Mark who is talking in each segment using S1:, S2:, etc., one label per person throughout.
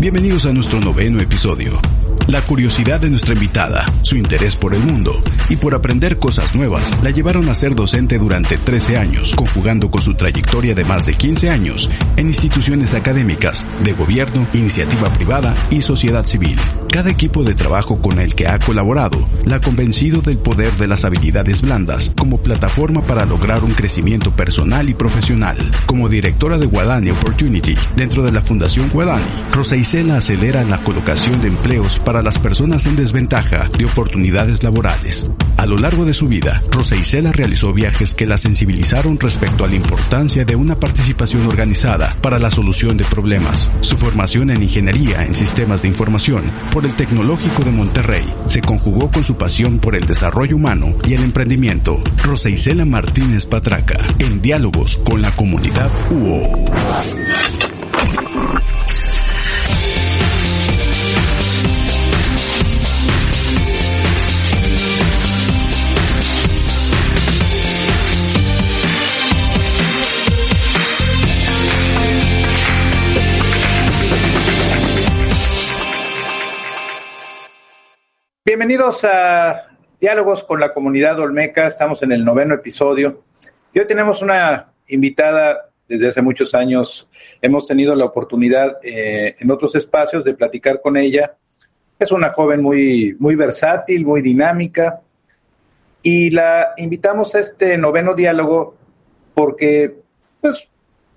S1: Bienvenidos a nuestro noveno episodio. La curiosidad de nuestra invitada, su interés por el mundo y por aprender cosas nuevas la llevaron a ser docente durante 13 años, conjugando con su trayectoria de más de 15 años en instituciones académicas, de gobierno, iniciativa privada y sociedad civil. Cada equipo de trabajo con el que ha colaborado la ha convencido del poder de las habilidades blandas como plataforma para lograr un crecimiento personal y profesional. Como directora de Guadani Opportunity dentro de la Fundación Guadani, Rosa Isela acelera la colocación de empleos para las personas en desventaja de oportunidades laborales. A lo largo de su vida, Rosa Isela realizó viajes que la sensibilizaron respecto a la importancia de una participación organizada para la solución de problemas. Su formación en ingeniería en sistemas de información por el Tecnológico de Monterrey se conjugó con su pasión por el desarrollo humano y el emprendimiento. Rosa Isela Martínez Patraca, en diálogos con la comunidad UO.
S2: Bienvenidos a Diálogos con la Comunidad Olmeca. Estamos en el noveno episodio. Hoy tenemos una invitada desde hace muchos años. Hemos tenido la oportunidad eh, en otros espacios de platicar con ella. Es una joven muy, muy versátil, muy dinámica. Y la invitamos a este noveno diálogo porque pues,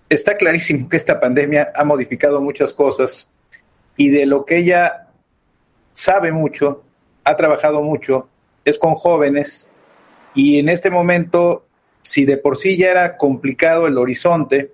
S2: está clarísimo que esta pandemia ha modificado muchas cosas y de lo que ella sabe mucho ha trabajado mucho, es con jóvenes y en este momento, si de por sí ya era complicado el horizonte,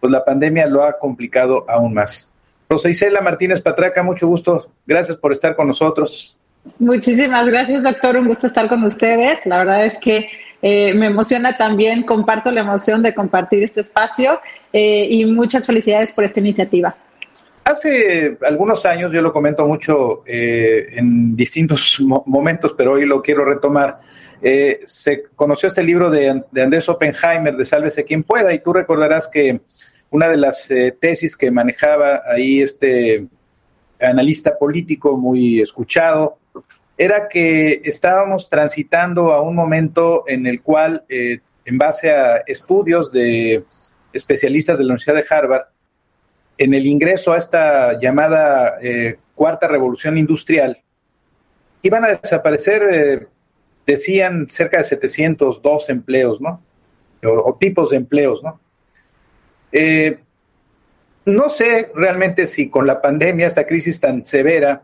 S2: pues la pandemia lo ha complicado aún más. Rosa Isela Martínez Patraca, mucho gusto. Gracias por estar con nosotros.
S3: Muchísimas gracias, doctor. Un gusto estar con ustedes. La verdad es que eh, me emociona también, comparto la emoción de compartir este espacio eh, y muchas felicidades por esta iniciativa.
S2: Hace algunos años, yo lo comento mucho eh, en distintos momentos, pero hoy lo quiero retomar. Eh, se conoció este libro de, Andrés Oppenheimer, de Sálvese quien pueda, y tú recordarás que una de las eh, tesis que manejaba ahí este analista político muy escuchado era que estábamos transitando a un momento en el cual, en base a estudios de especialistas de la Universidad de Harvard, en el ingreso a esta llamada eh, cuarta revolución industrial, iban a desaparecer, eh, decían, cerca de 702 empleos, ¿no? O, tipos de empleos, ¿no? Eh, no sé realmente si con la pandemia, esta crisis tan severa,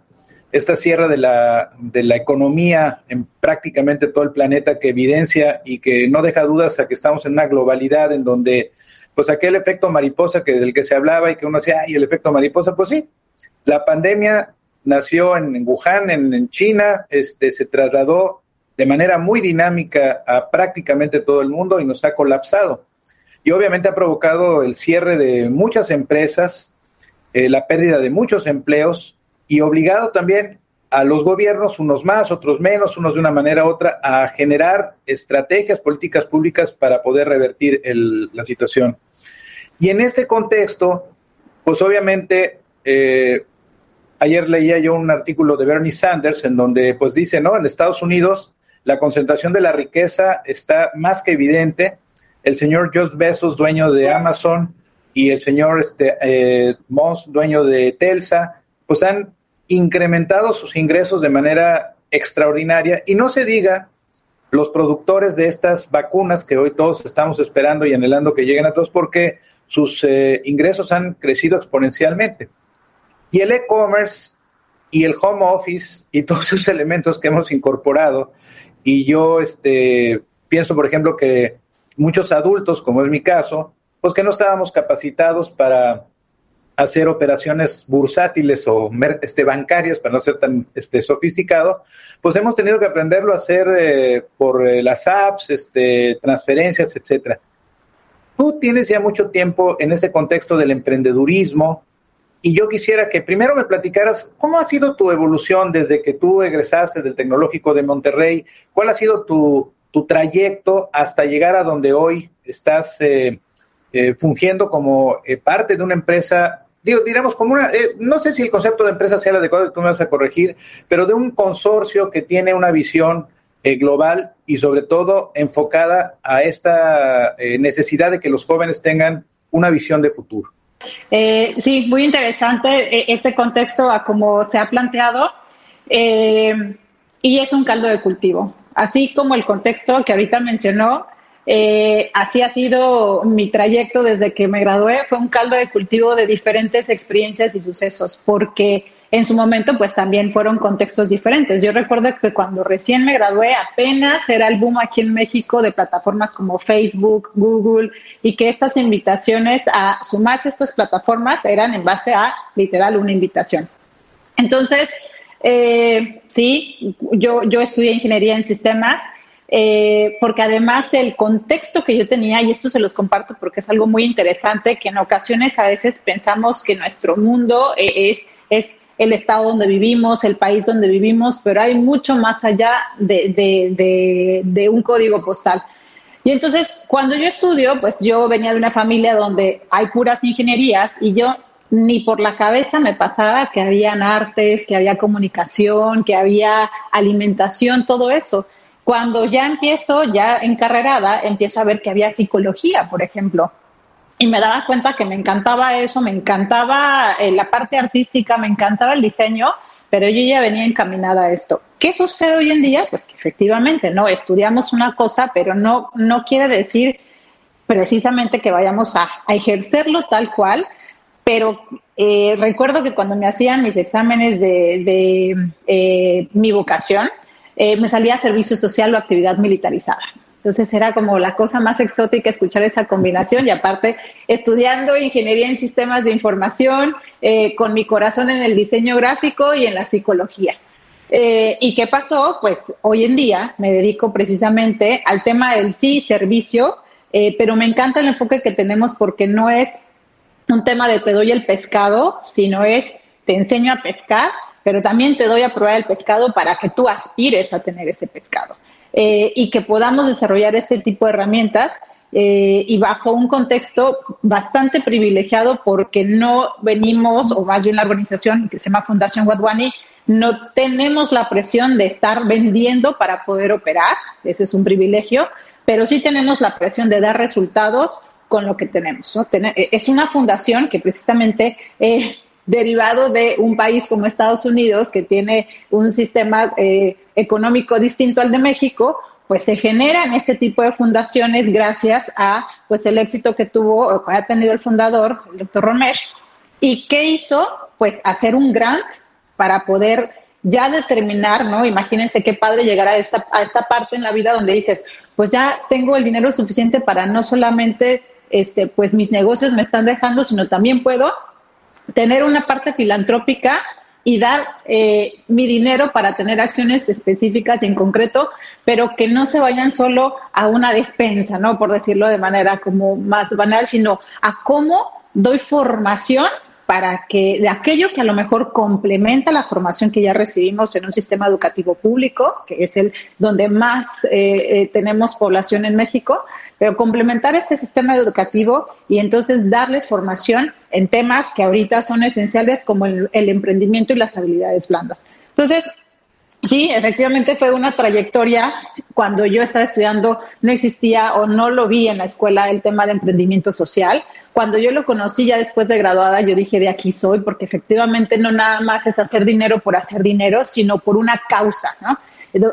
S2: esta cierre de la, de la economía en prácticamente todo el planeta que evidencia y que no deja dudas a que estamos en una globalidad en donde pues aquel efecto mariposa que del que se hablaba y que uno decía, ay, el efecto mariposa, pues sí, la pandemia nació en, Wuhan, en, China, este, se trasladó de manera muy dinámica a prácticamente todo el mundo y nos ha colapsado. Y obviamente ha provocado el cierre de muchas empresas, eh, la pérdida de muchos empleos y obligado también a los gobiernos, unos más, otros menos, unos de una manera u otra, a generar estrategias, políticas públicas para poder revertir la situación. Y en este contexto, pues obviamente, eh, ayer leía yo un artículo de Bernie Sanders en donde pues dice, ¿no? En Estados Unidos la concentración de la riqueza está más que evidente. El señor Jeff Bezos, dueño de Amazon, y el señor este, eh, Moss, dueño de Telsa, pues han incrementado sus ingresos de manera extraordinaria y no se diga los productores de estas vacunas que hoy todos estamos esperando y anhelando que lleguen a todos porque sus eh, ingresos han crecido exponencialmente. Y el e-commerce y el home office y todos esos elementos que hemos incorporado y yo este, pienso, por ejemplo, que muchos adultos, como es mi caso, pues que no estábamos capacitados para hacer operaciones bursátiles o este, bancarias, para no ser tan este, sofisticado, pues hemos tenido que aprenderlo a hacer eh, por eh, las apps, este, transferencias, etcétera. Tú tienes ya mucho tiempo en este contexto del emprendedurismo y yo quisiera que primero me platicaras cómo ha sido tu evolución desde que tú egresaste del Tecnológico de Monterrey, cuál ha sido tu, tu trayecto hasta llegar a donde hoy estás eh, fungiendo como parte de una empresa digo, diremos como una, eh, no sé si el concepto de empresa sea el adecuado, tú me vas a corregir, pero de un consorcio que tiene una visión eh, global y sobre todo enfocada a esta eh, necesidad de que los jóvenes tengan una visión de futuro.
S3: sí, muy interesante este contexto a cómo se ha planteado y es un caldo de cultivo. Así como el contexto que ahorita mencionó, eh, así ha sido mi trayecto desde que me gradué. Fue un caldo de cultivo de diferentes experiencias y sucesos, porque en su momento pues también fueron contextos diferentes. Yo recuerdo que cuando recién me gradué apenas era el boom aquí en México de plataformas como Facebook, Google y que estas invitaciones a sumarse a estas plataformas eran en base a literal una invitación. Entonces, eh, sí, yo, yo estudié ingeniería en sistemas eh, porque además el contexto que yo tenía, y esto se los comparto porque es algo muy interesante, que en ocasiones a veces pensamos que nuestro mundo es, es el estado donde vivimos, el país donde vivimos, pero hay mucho más allá de, de, un código postal. Y entonces, cuando yo estudio, pues yo venía de una familia donde hay puras ingenierías y yo ni por la cabeza me pasaba que habían artes, que había comunicación, que había alimentación, todo eso. Cuando ya empiezo, ya encarrerada, empiezo a ver que había psicología, por ejemplo. Y me daba cuenta que me encantaba eso, me encantaba eh, la parte artística, me encantaba el diseño, pero yo ya venía encaminada a esto. ¿Qué sucede hoy en día? Pues que efectivamente, no, estudiamos una cosa, pero no, no quiere decir precisamente que vayamos a, ejercerlo tal cual, pero eh, recuerdo que cuando me hacían mis exámenes de, eh, mi vocación, eh, me salía servicio social o actividad militarizada. Entonces era como la cosa más exótica escuchar esa combinación y aparte estudiando ingeniería en sistemas de información, eh, con mi corazón en el diseño gráfico y en la psicología. Eh, ¿Y qué pasó? Pues hoy en día me dedico precisamente al tema del sí servicio, pero me encanta el enfoque que tenemos porque no es un tema de te doy el pescado, sino es te enseño a pescar pero también te doy a probar el pescado para que tú aspires a tener ese pescado eh, y que podamos desarrollar este tipo de herramientas eh, y bajo un contexto bastante privilegiado porque no venimos, o más bien la organización que se llama Fundación Wadwani, no tenemos la presión de estar vendiendo para poder operar, ese es un privilegio, pero sí tenemos la presión de dar resultados con lo que tenemos. Es una fundación que precisamente eh, derivado de un país como Estados Unidos, que tiene un sistema eh, económico distinto al de México, pues se generan este tipo de fundaciones gracias a pues el éxito que tuvo o que ha tenido el fundador, el doctor Romesh. ¿Y qué hizo? Pues hacer un grant para poder ya determinar, ¿no? Imagínense qué padre llegar a esta, a esta parte en la vida donde dices, pues ya tengo el dinero suficiente para no solamente, este, pues mis negocios me están dejando, sino también puedo tener una parte filantrópica y dar eh, mi dinero para tener acciones específicas y en concreto, pero que no se vayan solo a una despensa, ¿no? Por decirlo de manera como más banal, sino a cómo doy formación para que de aquello que a lo mejor complementa la formación que ya recibimos en un sistema educativo público, que es el donde más eh, eh, tenemos población en México, pero complementar este sistema educativo y entonces darles formación en temas que ahorita son esenciales como el, el emprendimiento y las habilidades blandas. Entonces, Sí, efectivamente fue una trayectoria. Cuando yo estaba estudiando no existía o no lo vi en la escuela el tema de emprendimiento social. Cuando yo lo conocí ya después de graduada, yo dije de aquí soy, porque efectivamente no nada más es hacer dinero por hacer dinero, sino por una causa, ¿no?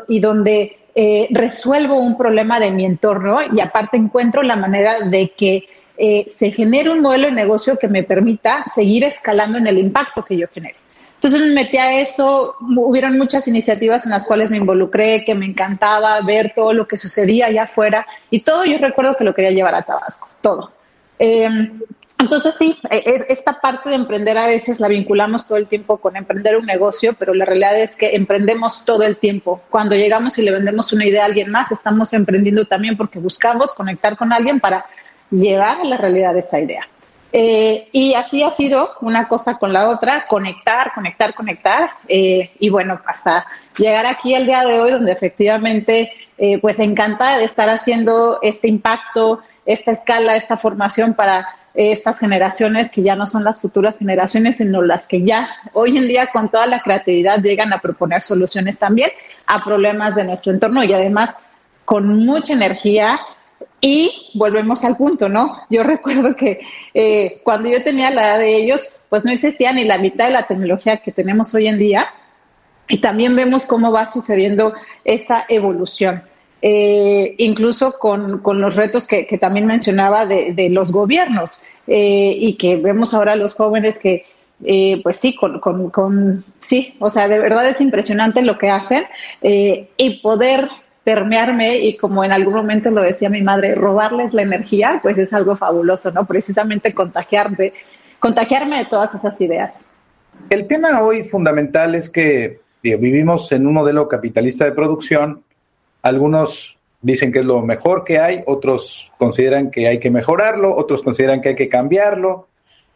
S3: Y donde eh, resuelvo un problema de mi entorno y aparte encuentro la manera de que eh, se genere un modelo de negocio que me permita seguir escalando en el impacto que yo genero. Entonces me metí a eso, hubieron muchas iniciativas en las cuales me involucré, que me encantaba ver todo lo que sucedía allá afuera y todo yo recuerdo que lo quería llevar a Tabasco, todo. Em, entonces sí, e, esta parte de emprender a veces la vinculamos todo el tiempo con emprender un negocio, pero la realidad es que emprendemos todo el tiempo. Cuando llegamos y le vendemos una idea a alguien más, estamos emprendiendo también porque buscamos conectar con alguien para llevar a la realidad esa idea. Eh, y así ha sido una cosa con la otra, conectar, conectar, conectar. Eh, y bueno, hasta llegar aquí el día de hoy, donde efectivamente, eh, pues encantada de estar haciendo este impacto, esta escala, esta formación para estas generaciones que ya no son las futuras generaciones, sino las que ya hoy en día con toda la creatividad llegan a proponer soluciones también a problemas de nuestro entorno y además con mucha energía. Y volvemos al punto, ¿no? Yo recuerdo que eh, cuando yo tenía la edad de ellos, pues no existía ni la mitad de la tecnología que tenemos hoy en día. Y también vemos cómo va sucediendo esa evolución. Eh, incluso con, los retos que, también mencionaba de, los gobiernos eh, y que vemos ahora los jóvenes que, eh, pues sí, con, con, sí, o sea, de verdad es impresionante lo que hacen y poder permearme y como en algún momento lo decía mi madre, robarles la energía, pues es algo fabuloso, ¿no? Precisamente contagiarme de todas esas ideas.
S2: El tema hoy fundamental es que vivimos en un modelo capitalista de producción algunos dicen que es lo mejor que hay, otros consideran que hay que mejorarlo, otros consideran que hay que cambiarlo,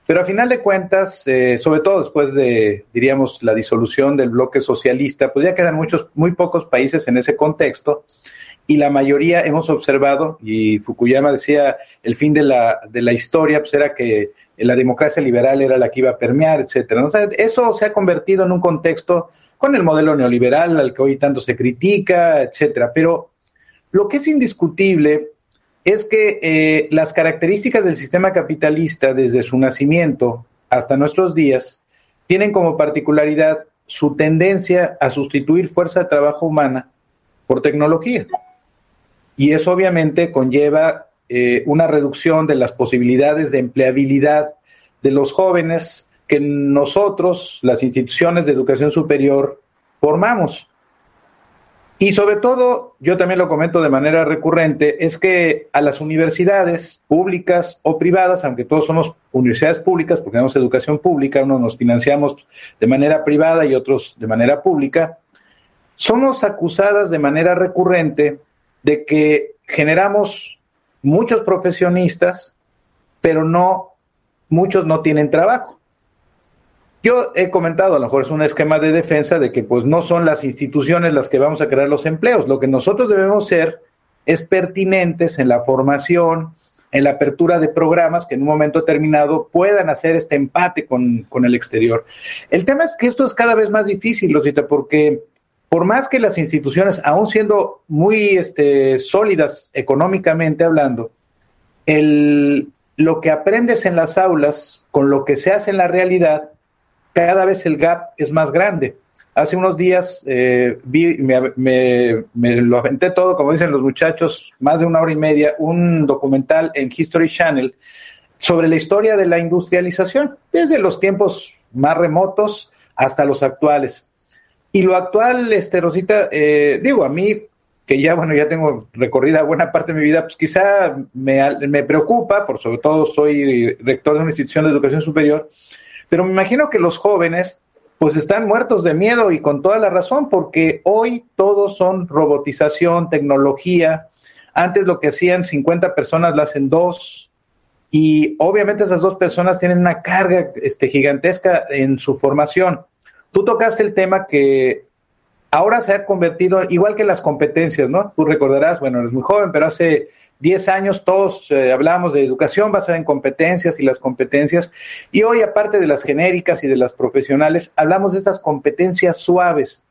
S2: pero a final de cuentas, eh, sobre todo después de, diríamos, la disolución del bloque socialista, pues ya quedan muchos, muy pocos países en ese contexto y la mayoría hemos observado, y Fukuyama decía, el fin de la, de la historia pues era que la democracia liberal era la que iba a permear, etcétera. eso se ha convertido en un contexto con el modelo neoliberal al que hoy tanto se critica, etcétera. Pero lo que es indiscutible es que eh, las características del sistema capitalista desde su nacimiento hasta nuestros días tienen como particularidad su tendencia a sustituir fuerza de trabajo humana por tecnología. Y eso obviamente conlleva eh, una reducción de las posibilidades de empleabilidad de los jóvenes que nosotros, las instituciones de educación superior, formamos. Y sobre todo, yo también lo comento de manera recurrente, es que a las universidades públicas o privadas, aunque todos somos universidades públicas, porque tenemos educación pública, unos nos financiamos de manera privada y otros de manera pública, somos acusadas de manera recurrente de que generamos muchos profesionistas, pero no, muchos no tienen trabajo. Yo he comentado, a lo mejor es un esquema de defensa de que pues no son las instituciones las que vamos a crear los empleos. Lo que nosotros debemos ser es pertinentes en la formación, en la apertura de programas que en un momento determinado puedan hacer este empate con, el exterior. El tema es que esto es cada vez más difícil, Rosita, porque por más que las instituciones, aún siendo muy este, sólidas económicamente hablando, el, lo que aprendes en las aulas con lo que se hace en la realidad cada vez el gap es más grande. Hace unos días eh, vi, me, lo aventé todo, como dicen los muchachos, más de una hora y media, un documental en History Channel sobre la historia de la industrialización, desde los tiempos más remotos hasta los actuales. Y lo actual, este, Rosita, eh, digo, a mí, que ya, bueno, ya tengo recorrida buena parte de mi vida, pues quizá me, me preocupa, por sobre todo soy rector de una institución de educación superior, pero me imagino que los jóvenes pues están muertos de miedo y con toda la razón, porque hoy todos son robotización, tecnología. Antes lo que hacían 50 personas lo hacen dos. Y obviamente esas dos personas tienen una carga este, gigantesca en su formación. Tú tocaste el tema que ahora se ha convertido, igual que las competencias, ¿no? Tú recordarás, bueno, eres muy joven, pero hace 10 años todos eh, hablamos de educación basada en competencias y las competencias, y hoy aparte de las genéricas y de las profesionales, hablamos de estas competencias suaves.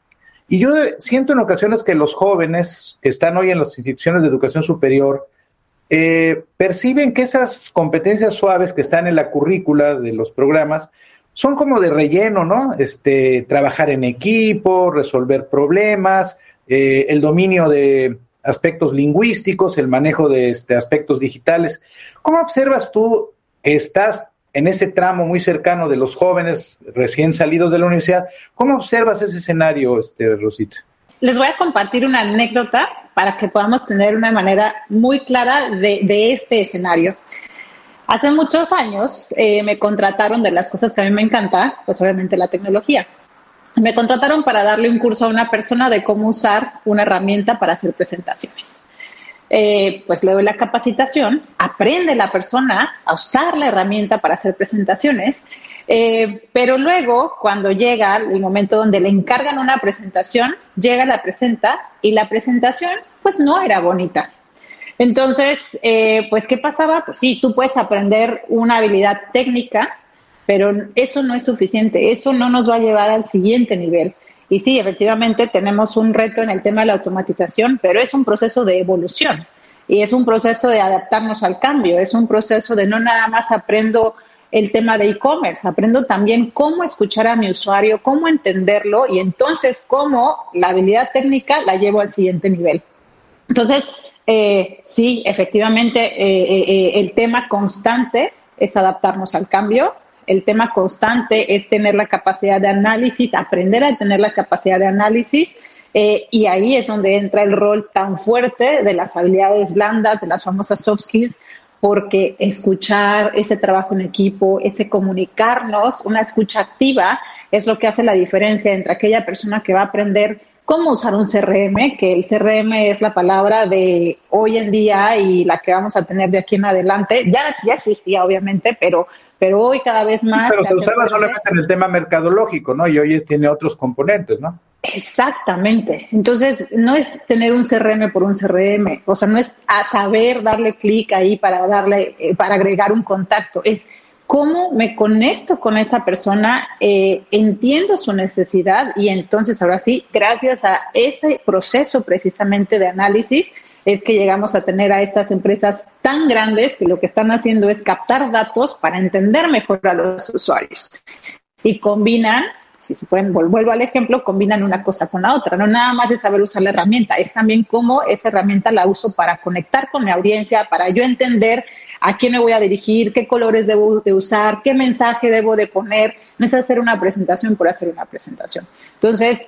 S2: Y yo siento en ocasiones que los jóvenes que están hoy en las instituciones de educación superior eh, perciben que esas competencias suaves que están en la currícula de los programas son como de relleno, ¿no? Este, trabajar en equipo, resolver problemas, eh, el dominio de aspectos lingüísticos, el manejo de este, aspectos digitales. ¿Cómo observas tú que estás en ese tramo muy cercano de los jóvenes recién salidos de la universidad? ¿Cómo observas ese escenario, este, Rosita?
S3: Les voy a compartir una anécdota para que podamos tener una manera muy clara de, este escenario. Hace muchos años eh, me contrataron de las cosas que a mí me encanta, pues obviamente la tecnología me contrataron para darle un curso a una persona de cómo usar una herramienta para hacer presentaciones. Eh, pues le doy la capacitación, aprende la persona a usar la herramienta para hacer presentaciones, eh, pero luego cuando llega el momento donde le encargan una presentación, llega la presenta y la presentación pues no era bonita. Entonces, eh, pues, ¿qué pasaba? Pues sí, tú puedes aprender una habilidad técnica, pero eso no es suficiente, eso no nos va a llevar al siguiente nivel. Y sí, efectivamente tenemos un reto en el tema de la automatización, pero es un proceso de evolución y es un proceso de adaptarnos al cambio, es un proceso de no nada más aprendo el tema de e-commerce, aprendo también cómo escuchar a mi usuario, cómo entenderlo y entonces cómo la habilidad técnica la llevo al siguiente nivel. Entonces, eh, sí, efectivamente, eh, eh, el tema constante es adaptarnos al cambio. El tema constante es tener la capacidad de análisis, aprender a tener la capacidad de análisis. y ahí es donde entra el rol tan fuerte de las habilidades blandas, de las famosas soft skills, porque escuchar, ese trabajo en equipo, ese comunicarnos, una escucha activa, es lo que hace la diferencia entre aquella persona que va a aprender cómo usar un CRM, que el CRM es la palabra de hoy en día y la que vamos a tener de aquí en adelante. Ya, ya existía, obviamente, pero, pero hoy cada vez más.
S2: Pero se usaba solamente en el tema mercadológico, ¿no? Y hoy tiene otros componentes, ¿no?
S3: Exactamente. Entonces, no es tener un CRM por un CRM, o sea, no es a saber darle clic ahí para darle, eh, para agregar un contacto, es cómo me conecto con esa persona, eh, entiendo su necesidad y entonces ahora sí, gracias a ese proceso precisamente de análisis, es que llegamos a tener a estas empresas tan grandes que lo que están haciendo es captar datos para entender mejor a los usuarios y combinan si se pueden, vuelvo al ejemplo, combinan una cosa con la otra. No nada más es saber usar la herramienta, es también cómo esa herramienta la uso para conectar con mi audiencia, para yo entender a quién me voy a dirigir, qué colores debo de usar, qué mensaje debo de poner. No es hacer una presentación por hacer una presentación. Entonces,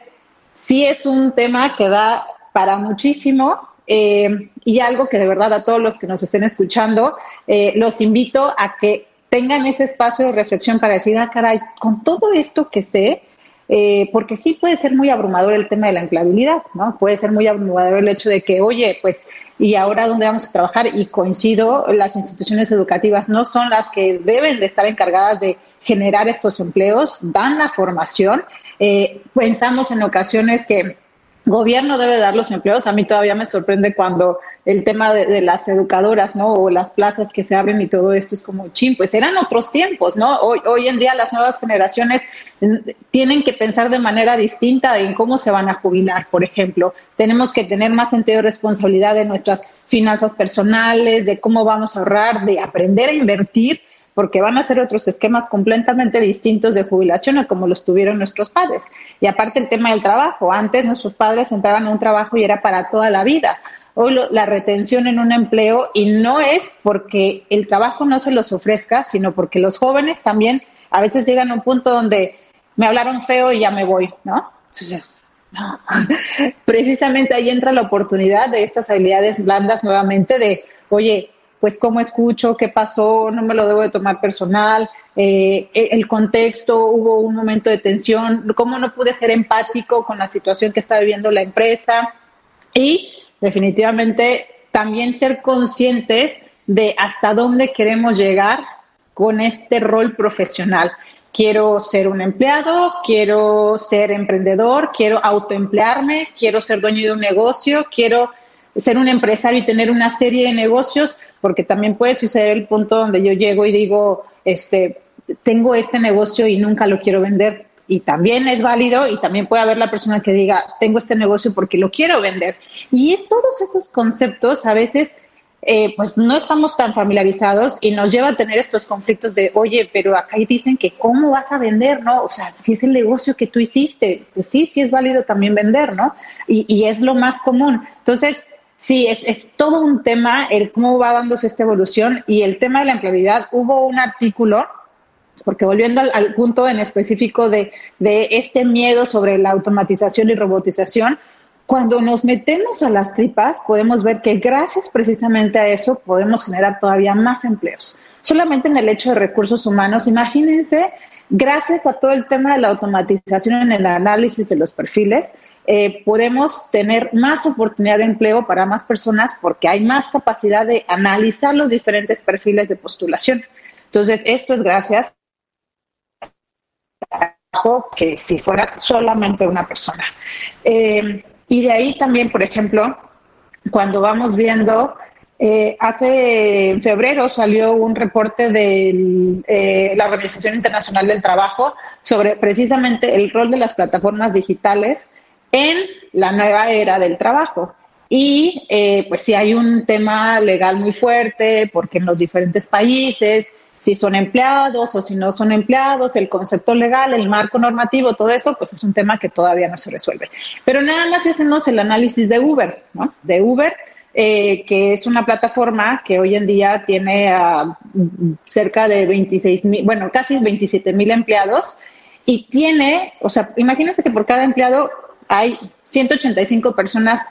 S3: sí es un tema que da para muchísimo. Eh, y algo que de verdad a todos los que nos estén escuchando, eh, los invito a que tengan ese espacio de reflexión para decir, ah, caray, con todo esto que sé, eh, porque sí puede ser muy abrumador el tema de la empleabilidad, ¿no? Puede ser muy abrumador el hecho de que, oye, pues, ¿y ahora dónde vamos a trabajar? Y coincido, las instituciones educativas no son las que deben de estar encargadas de generar estos empleos, dan la formación. Eh, pensamos en ocasiones que gobierno debe dar los empleos. A mí todavía me sorprende cuando el tema de, las educadoras, ¿no? O las plazas que se abren y todo esto es como, ching, pues eran otros tiempos, ¿no? Hoy, hoy en día las nuevas generaciones mm, tienen que pensar de manera distinta en cómo se van a jubilar, por ejemplo. Tenemos que tener más sentido de responsabilidad de nuestras finanzas personales, de cómo vamos a ahorrar, de aprender a invertir porque van a ser otros esquemas completamente distintos de jubilación a como los tuvieron nuestros padres. Y aparte el tema del trabajo, antes nuestros padres entraban a un trabajo y era para toda la vida. Hoy la retención en un empleo y no es porque el trabajo no se los ofrezca, sino porque los jóvenes también a veces llegan a un punto donde me hablaron feo y ya me voy, ¿no? Entonces, no. Precisamente ahí entra la oportunidad de estas habilidades blandas nuevamente de, oye, pues cómo escucho, qué pasó, no me lo debo de tomar personal, eh, el contexto, hubo un momento de tensión, cómo no pude ser empático con la situación que está viviendo la empresa y definitivamente también ser conscientes de hasta dónde queremos llegar con este rol profesional. Quiero ser un empleado, quiero ser emprendedor, quiero autoemplearme, quiero ser dueño de un negocio, quiero ser un empresario y tener una serie de negocios, porque también puede suceder el punto donde yo llego y digo, este, tengo este negocio y nunca lo quiero vender. Y también es válido y también puede haber la persona que diga, tengo este negocio porque lo quiero vender. Y es todos esos conceptos a veces eh, pues no estamos tan familiarizados y nos lleva a tener estos conflictos de, oye, pero acá dicen que cómo vas a vender, ¿no? O sea, si es el negocio que tú hiciste, pues sí, sí es válido también vender, ¿no? Y, y es lo más común. Entonces, Sí, es, es, todo un tema el cómo va dándose esta evolución y el tema de la empleabilidad. Hubo un artículo, porque volviendo al, punto en específico de, de, este miedo sobre la automatización y robotización, cuando nos metemos a las tripas podemos ver que gracias precisamente a eso podemos generar todavía más empleos. Solamente en el hecho de recursos humanos, imagínense, gracias a todo el tema de la automatización en el análisis de los perfiles, eh, podemos tener más oportunidad de empleo para más personas porque hay más capacidad de analizar los diferentes perfiles de postulación. Entonces, esto es gracias a que si fuera solamente una persona. Eh, y de ahí también, por ejemplo, cuando vamos viendo Eh, hace febrero salió un reporte de eh, la Organización Internacional del Trabajo sobre precisamente el rol de las plataformas digitales en la nueva era del trabajo. Y eh, pues sí hay un tema legal muy fuerte porque en los diferentes países, si son empleados o si no son empleados, el concepto legal, el marco normativo, todo eso, pues es un tema que todavía no se resuelve. Pero nada más hacemos el análisis de Uber, ¿no? De Uber eh, que es una plataforma que hoy en día tiene cerca de 26 mil, bueno, casi 27 mil empleados y tiene, o sea, imagínense que por cada empleado hay 185 personas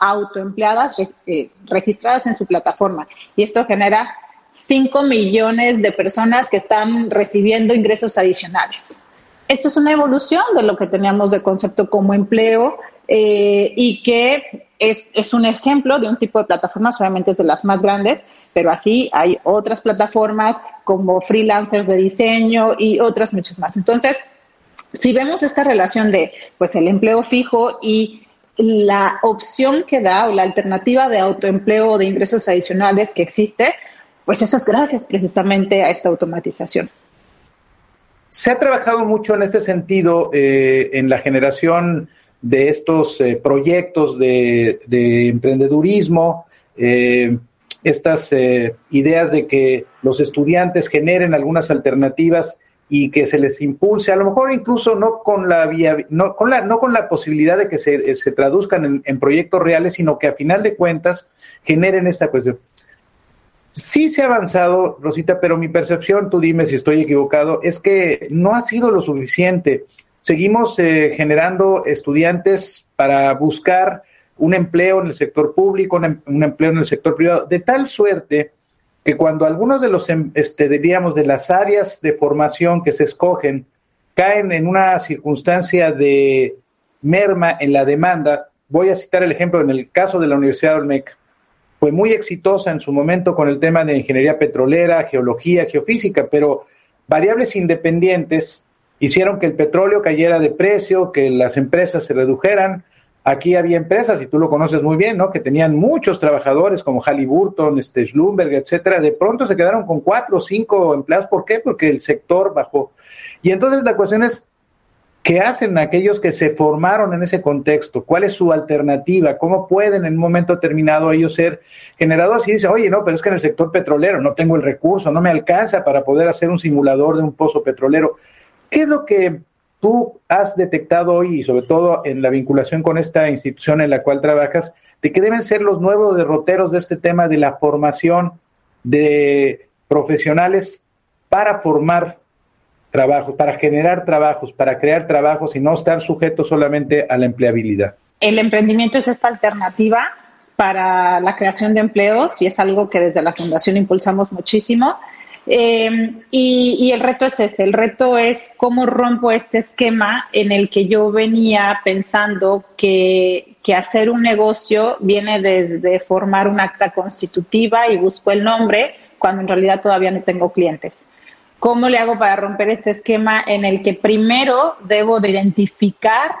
S3: autoempleadas eh, registradas en su plataforma y esto genera 5 millones de personas que están recibiendo ingresos adicionales. Esto es una evolución de lo que teníamos de concepto como empleo eh, y que es, es, un ejemplo de un tipo de plataformas, obviamente es de las más grandes, pero así hay otras plataformas como freelancers de diseño y otras muchas más. Entonces, si vemos esta relación de pues el empleo fijo y la opción que da o la alternativa de autoempleo o de ingresos adicionales que existe, pues eso es gracias precisamente a esta automatización.
S2: Se ha trabajado mucho en este sentido eh, en la generación de estos eh, proyectos de, emprendedurismo, eh, estas eh, ideas de que los estudiantes generen algunas alternativas y que se les impulse, a lo mejor incluso no con la no con la, no con la posibilidad de que se, se traduzcan en, en, proyectos reales, sino que a final de cuentas generen esta cuestión. Sí se ha avanzado, Rosita, pero mi percepción, tú dime si estoy equivocado, es que no ha sido lo suficiente. Seguimos eh, generando estudiantes para buscar un empleo en el sector público, un, em, empleo en el sector privado, de tal suerte que cuando algunos de los, em, este, diríamos, de las áreas de formación que se escogen caen en una circunstancia de merma en la demanda, voy a citar el ejemplo en el caso de la Universidad de Olmeca. Fue muy exitosa en su momento con el tema de ingeniería petrolera, geología, geofísica, pero variables independientes hicieron que el petróleo cayera de precio, que las empresas se redujeran. Aquí había empresas, y tú lo conoces muy bien, ¿no? Que tenían muchos trabajadores como Halliburton, este, Schlumberg, etcétera. De pronto se quedaron con cuatro o cinco empleados. ¿Por qué? Porque el sector bajó. Y entonces la cuestión es, ¿qué hacen aquellos que se formaron en ese contexto? ¿Cuál es su alternativa? ¿Cómo pueden en un momento determinado ellos ser generadores? Y dicen, oye, no, pero es que en el sector petrolero no tengo el recurso, no me alcanza para poder hacer un simulador de un pozo petrolero. ¿Qué es lo que tú has detectado hoy y sobre todo en la vinculación con esta institución en la cual trabajas, de que deben ser los nuevos derroteros de este tema de la formación de profesionales para formar trabajos, para generar trabajos, para crear trabajos y no estar sujetos solamente a la empleabilidad?
S3: El emprendimiento es esta alternativa para la creación de empleos y es algo que desde la Fundación impulsamos muchísimo. Eh, y, el reto es este, el reto es cómo rompo este esquema en el que yo venía pensando que, que hacer un negocio viene desde formar un acta constitutiva y busco el nombre cuando en realidad todavía no tengo clientes. ¿Cómo le hago para romper este esquema en el que primero debo de identificar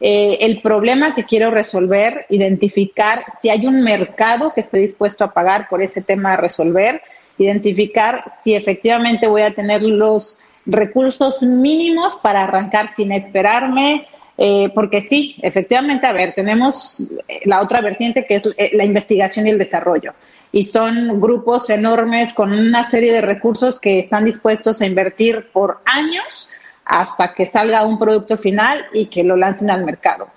S3: eh, el problema que quiero resolver, identificar si hay un mercado que esté dispuesto a pagar por ese tema a resolver, identificar si efectivamente voy a tener los recursos mínimos para arrancar sin esperarme, eh, porque sí, efectivamente, a ver, tenemos eh, la otra vertiente que es eh, la investigación y el desarrollo. Y son grupos enormes con una serie de recursos que están dispuestos a invertir por años hasta que salga un producto final y que lo lancen al mercado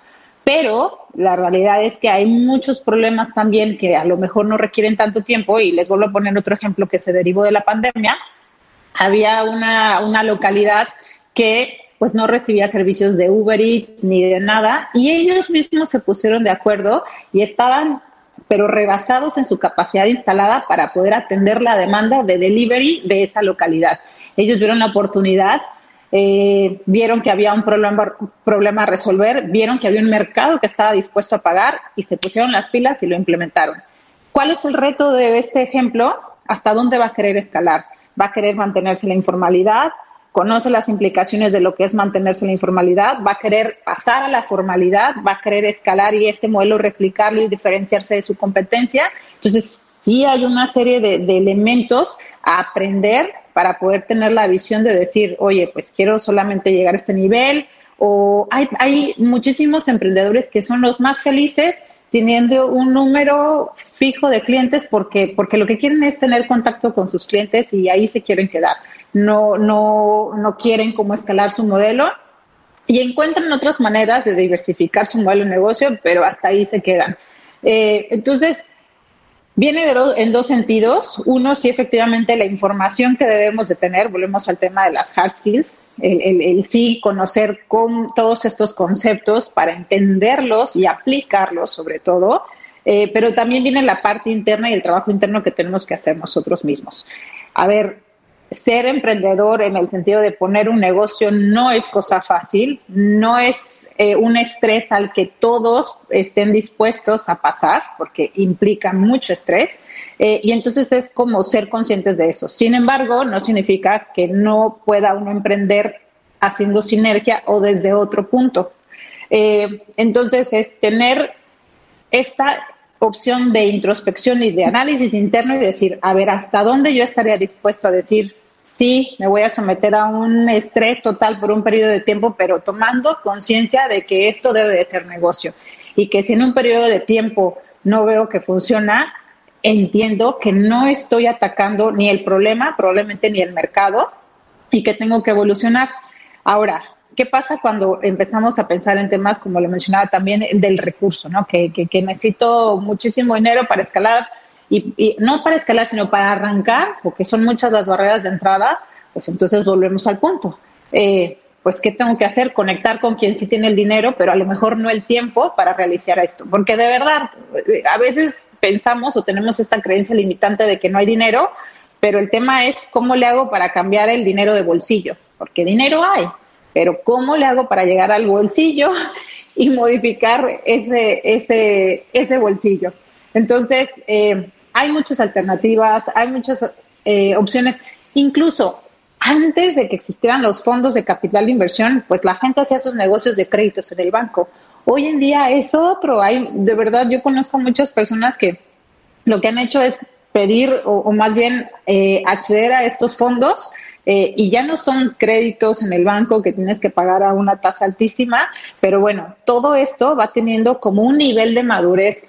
S3: pero la realidad es que hay muchos problemas también que a lo mejor no requieren tanto tiempo y les vuelvo a poner otro ejemplo que se derivó de la pandemia. Había una, una localidad que pues no recibía servicios de Uber Eats ni de nada y ellos mismos se pusieron de acuerdo y estaban pero rebasados en su capacidad instalada para poder atender la demanda de delivery de esa localidad. Ellos vieron la oportunidad eh, vieron que había un problema, problema a resolver, vieron que había un mercado que estaba dispuesto a pagar y se pusieron las pilas y lo implementaron. ¿Cuál es el reto de este ejemplo? ¿Hasta dónde va a querer escalar? ¿Va a querer mantenerse la informalidad? ¿Conoce las implicaciones de lo que es mantenerse la informalidad? ¿Va a querer pasar a la formalidad? ¿Va a querer escalar y este modelo replicarlo y diferenciarse de su competencia? Entonces, sí hay una serie de, de elementos a aprender para poder tener la visión de decir, oye, pues quiero solamente llegar a este nivel, o hay, hay muchísimos emprendedores que son los más felices teniendo un número fijo de clientes porque, porque lo que quieren es tener contacto con sus clientes y ahí se quieren quedar. No, no, no quieren cómo escalar su modelo y encuentran otras maneras de diversificar su modelo de negocio, pero hasta ahí se quedan. Eh, entonces, Viene en dos sentidos. Uno, sí, efectivamente, la información que debemos de tener, volvemos al tema de las hard skills, el, sí conocer con todos estos conceptos para entenderlos y aplicarlos sobre todo, eh, pero también viene la parte interna y el trabajo interno que tenemos que hacer nosotros mismos. A ver, ser emprendedor en el sentido de poner un negocio no es cosa fácil, no es eh, un estrés al que todos estén dispuestos a pasar, porque implica mucho estrés, eh, y entonces es como ser conscientes de eso. Sin embargo, no significa que no pueda uno emprender haciendo sinergia o desde otro punto. Eh, entonces es tener esta opción de introspección y de análisis interno y decir, a ver, ¿hasta dónde yo estaría dispuesto a decir, sí, me voy a someter a un estrés total por un periodo de tiempo, pero tomando conciencia de que esto debe de ser negocio y que si en un periodo de tiempo no veo que funciona, entiendo que no estoy atacando ni el problema, probablemente ni el mercado y que tengo que evolucionar. Ahora, ¿Qué pasa cuando empezamos a pensar en temas, como lo mencionaba también, del recurso, ¿no? Que, necesito muchísimo dinero para escalar, y, no para escalar, sino para arrancar, porque son muchas las barreras de entrada, pues entonces volvemos al punto. Eh, pues, ¿qué tengo que hacer? Conectar con quien sí tiene el dinero, pero a lo mejor no el tiempo para realizar esto. Porque de verdad, a veces pensamos o tenemos esta creencia limitante de que no hay dinero, pero el tema es cómo le hago para cambiar el dinero de bolsillo, porque dinero hay, pero ¿cómo le hago para llegar al bolsillo y modificar ese, ese, ese bolsillo? Entonces, eh, hay muchas alternativas, hay muchas eh, opciones. Incluso antes de que existieran los fondos de capital de inversión, pues la gente hacía sus negocios de créditos en el banco. Hoy en día es otro. Hay, de verdad, yo conozco muchas personas que lo que han hecho es pedir o, más bien eh, acceder a estos fondos eh, y ya no son créditos en el banco que tienes que pagar a una tasa altísima, pero bueno, todo esto va teniendo como un nivel de madurez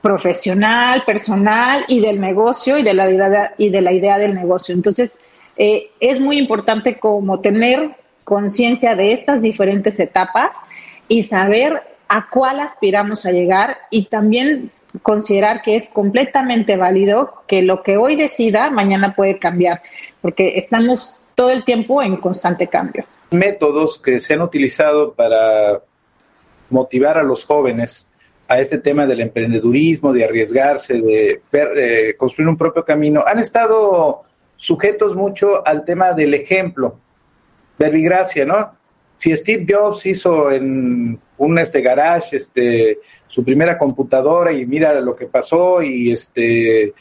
S3: profesional, personal y del negocio y de la idea, y de la idea del negocio. Entonces, eh, es muy importante como tener conciencia de estas diferentes etapas y saber a cuál aspiramos a llegar y también considerar que es completamente válido que lo que hoy decida mañana puede cambiar porque estamos todo el tiempo en constante cambio.
S2: Métodos que se han utilizado para motivar a los jóvenes a este tema del emprendedurismo, de arriesgarse, de, construir un propio camino, han estado sujetos mucho al tema del ejemplo, verbigracia, ¿no? Si Steve Jobs hizo en un este garage este su primera computadora y mira lo que pasó y este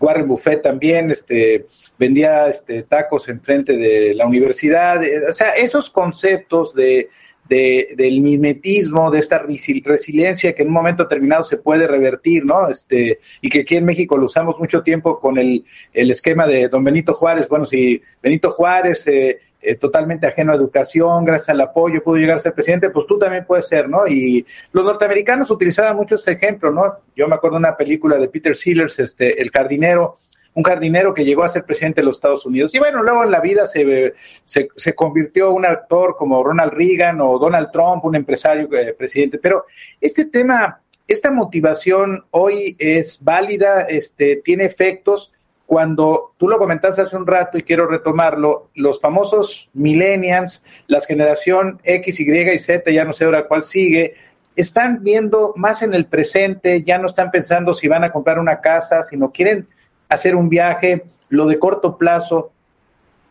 S2: Warren Buffett también este, vendía este, tacos enfrente de la universidad. Eh, o sea, esos conceptos de, del mimetismo, de esta resiliencia que en un momento determinado se puede revertir, ¿no? Este, y que aquí en México lo usamos mucho tiempo con el, el esquema de don Benito Juárez. Bueno, si Benito Juárez eh, eh, totalmente ajeno a educación, gracias al apoyo pudo llegar a ser presidente, pues tú también puedes ser, ¿no? Y los norteamericanos utilizaban mucho ese ejemplo, ¿no? Yo me acuerdo de una película de Peter Sellers, este, El jardinero, un jardinero que llegó a ser presidente de los Estados Unidos. Y bueno, luego en la vida se, se, se convirtió un actor como Ronald Reagan o Donald Trump, un empresario eh, presidente. Pero este tema, esta motivación hoy es válida, este, tiene efectos cuando tú lo comentaste hace un rato y quiero retomarlo, los famosos millennials, la generación X, Y y Z, ya no sé ahora cuál sigue, están viendo más en el presente, ya no están pensando si van a comprar una casa, sino quieren hacer un viaje, lo de corto plazo.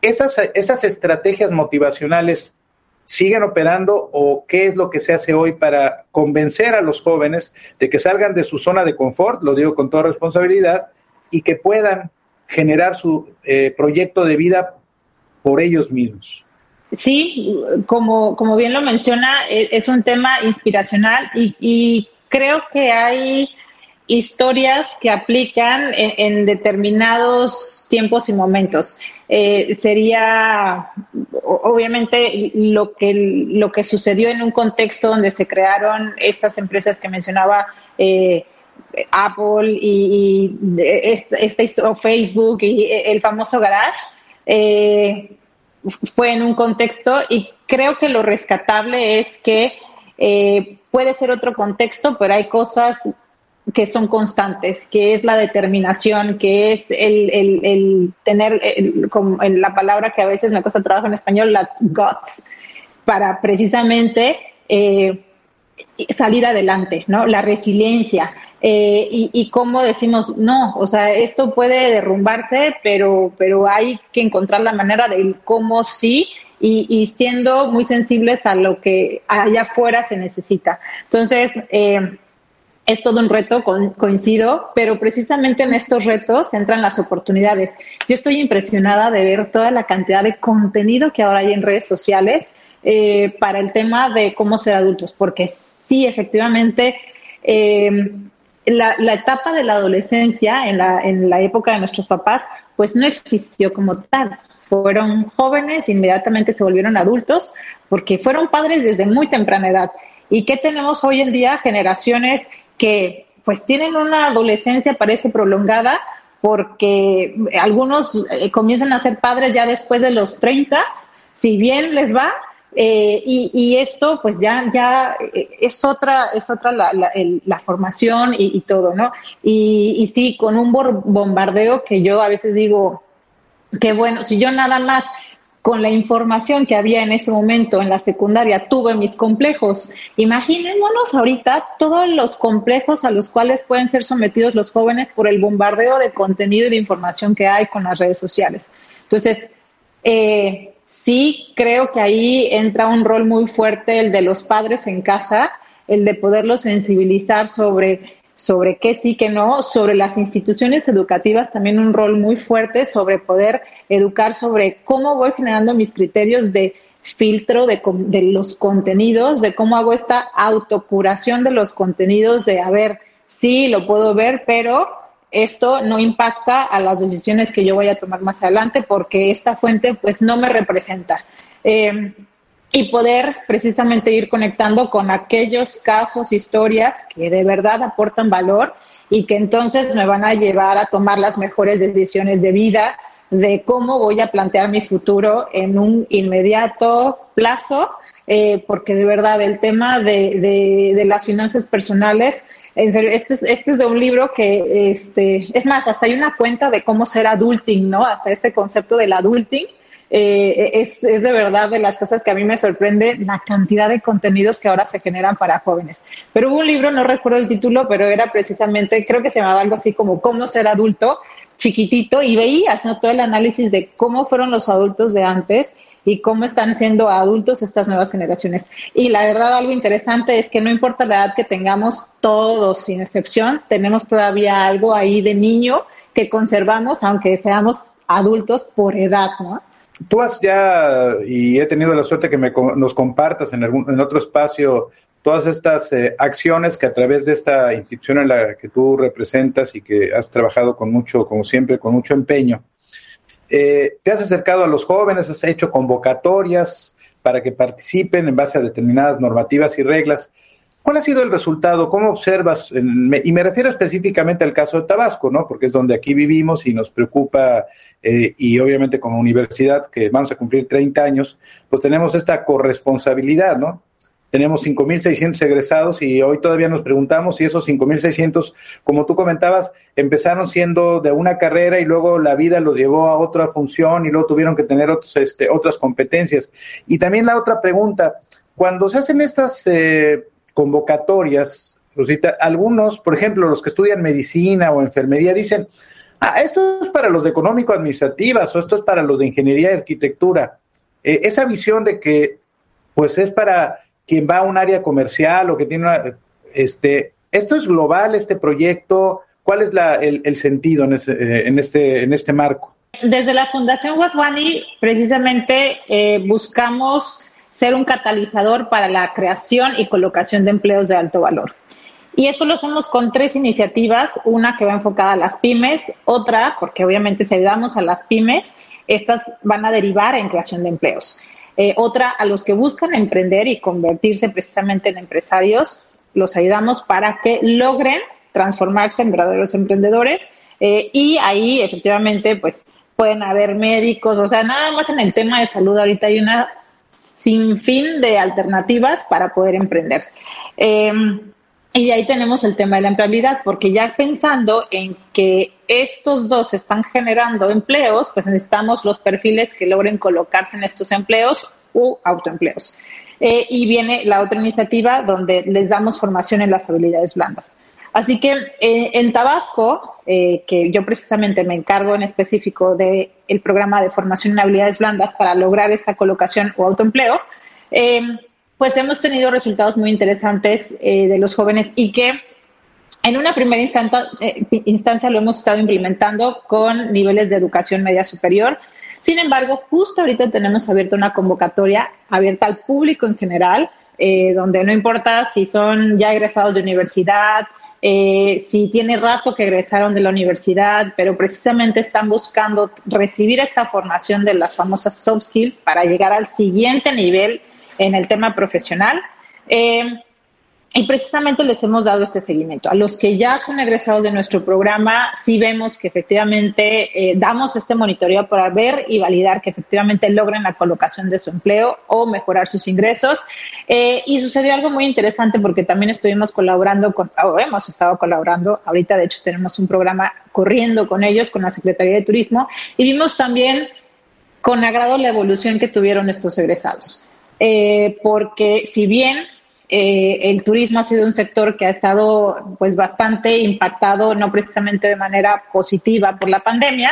S2: Esas, esas estrategias motivacionales siguen operando o qué es lo que se hace hoy para convencer a los jóvenes de que salgan de su zona de confort, lo digo con toda responsabilidad, y que puedan generar su eh, proyecto de vida por ellos mismos.
S3: Sí, como, como bien lo menciona, e, es un tema inspiracional y, creo que hay historias que aplican en, determinados tiempos y momentos. Eh, sería obviamente lo que lo que sucedió en un contexto donde se crearon estas empresas que mencionaba eh, Apple y, este, o Facebook y el famoso garage eh, fue en un contexto y creo que lo rescatable es que puede ser otro contexto, pero hay cosas que son constantes, que es la determinación, que es el, el, tener, como en la palabra que a veces me cuesta trabajo en español, las guts, para precisamente eh, salir adelante, ¿no? La resiliencia. Eh, y, y cómo decimos, no, o sea, esto puede derrumbarse, pero, pero hay que encontrar la manera de cómo sí y, siendo muy sensibles a lo que allá afuera se necesita. Entonces, eh, es todo un reto, coincido, pero precisamente en estos retos entran las oportunidades. Yo estoy impresionada de ver toda la cantidad de contenido que ahora hay en redes sociales eh, para el tema de cómo ser adultos, porque sí, efectivamente, eh, la, la, etapa de la adolescencia en la, en la época de nuestros papás, pues no existió como tal. Fueron jóvenes, inmediatamente se volvieron adultos, porque fueron padres desde muy temprana edad. ¿Y qué tenemos hoy en día? Generaciones que pues tienen una adolescencia parece prolongada porque algunos eh, comienzan a ser padres ya después de los 30, si bien les va, eh, y, esto pues ya ya eh, es otra es otra la, la, formación y, todo no y, y sí con un bombardeo que yo a veces digo que bueno si yo nada más con la información que había en ese momento en la secundaria, tuve mis complejos. Imaginémonos ahorita todos los complejos a los cuales pueden ser sometidos los jóvenes por el bombardeo de contenido y de información que hay con las redes sociales. Entonces, eh, sí creo que ahí entra un rol muy fuerte el de los padres en casa, el de poderlos sensibilizar sobre sobre qué sí, qué no, sobre las instituciones educativas también un rol muy fuerte sobre poder educar sobre cómo voy generando mis criterios de filtro de, de los contenidos, de cómo hago esta autocuración de los contenidos, de a ver, sí, lo puedo ver, pero esto no impacta a las decisiones que yo voy a tomar más adelante porque esta fuente pues no me representa. Eh, y poder precisamente ir conectando con aquellos casos, historias que de verdad aportan valor y que entonces me van a llevar a tomar las mejores decisiones de vida, de cómo voy a plantear mi futuro en un inmediato plazo, eh, porque de verdad el tema de, de, las finanzas personales, en serio, este es, este es de un libro que, este, es más, hasta hay una cuenta de cómo ser adulting, ¿no? Hasta este concepto del adulting, eh, es, es, de verdad de las cosas que a mí me sorprende la cantidad de contenidos que ahora se generan para jóvenes. Pero hubo un libro, no recuerdo el título, pero era precisamente, creo que se llamaba algo así como Cómo ser adulto, chiquitito, y veías ¿no? todo el análisis de cómo fueron los adultos de antes y cómo están siendo adultos estas nuevas generaciones. Y la verdad, algo interesante es que no importa la edad que tengamos, todos, sin excepción, tenemos todavía algo ahí de niño que conservamos, aunque seamos adultos por edad, ¿no?
S2: Tú has ya, y he tenido la suerte que me, nos compartas en, algún, en otro espacio todas estas eh, acciones que a través de esta institución en la que tú representas y que has trabajado con mucho, como siempre, con mucho empeño, eh, te has acercado a los jóvenes, has hecho convocatorias para que participen en base a determinadas normativas y reglas. ¿Cuál ha sido el resultado? ¿Cómo observas? y me refiero específicamente al caso de Tabasco, ¿no? Porque es donde aquí vivimos y nos preocupa, eh, y obviamente como universidad, que vamos a cumplir 30 años, pues tenemos esta corresponsabilidad, ¿no? Tenemos 5.600 egresados y hoy todavía nos preguntamos si esos 5.600, como tú comentabas, empezaron siendo de una carrera y luego la vida los llevó a otra función y luego tuvieron que tener otros, este, otras competencias. Y también la otra pregunta, cuando se hacen estas eh, convocatorias, Rosita, algunos, por ejemplo, los que estudian medicina o enfermería, dicen, ah, esto es para los de económico-administrativas o esto es para los de ingeniería y arquitectura. Eh, esa visión de que, pues, es para quien va a un área comercial o que tiene una, este, esto es global, este proyecto, ¿cuál es la, el, sentido en, eh, en, este, en este marco?
S3: Desde la Fundación Watwani, precisamente eh, buscamos ser un catalizador para la creación y colocación de empleos de alto valor. Y esto lo hacemos con tres iniciativas, una que va enfocada a las pymes, otra, porque obviamente si ayudamos a las pymes, estas van a derivar en creación de empleos. Eh, otra, a los que buscan emprender y convertirse precisamente en empresarios, los ayudamos para que logren transformarse en verdaderos emprendedores. Eh, y ahí efectivamente, pues pueden haber médicos, o sea, nada más en el tema de salud ahorita hay una sinfín de alternativas para poder emprender. Em, y ahí tenemos el tema de la empleabilidad, porque ya pensando en que estos dos están generando empleos, pues necesitamos los perfiles que logren colocarse en estos empleos u autoempleos. Eh, y viene la otra iniciativa donde les damos formación en las habilidades blandas. Así que eh, en Tabasco, eh, que yo precisamente me encargo en específico del el programa de formación en habilidades blandas para lograr esta colocación o autoempleo, pues hemos tenido resultados muy interesantes eh, de los jóvenes y que en una primera eh, instancia, lo hemos estado implementando con niveles de educación media superior. Sin embargo, justo ahorita tenemos abierta una convocatoria abierta al público en general, eh, donde no importa si son ya egresados de universidad, si tiene rato que egresaron de la universidad, pero precisamente están buscando recibir esta formación de las famosas soft skills para llegar al siguiente nivel en el tema profesional. Eh, y precisamente les hemos dado este seguimiento. A los que ya son egresados de nuestro programa, sí vemos que efectivamente eh, damos este monitoreo para ver y validar que efectivamente logren la colocación de su empleo o mejorar sus ingresos. Eh, y sucedió algo muy interesante porque también estuvimos colaborando con, o hemos estado colaborando, ahorita de hecho tenemos un programa corriendo con ellos, con la Secretaría de Turismo, y vimos también con agrado la evolución que tuvieron estos egresados. Eh, porque si bien eh, el turismo ha sido un sector que ha estado pues bastante impactado, no precisamente de manera positiva por la pandemia,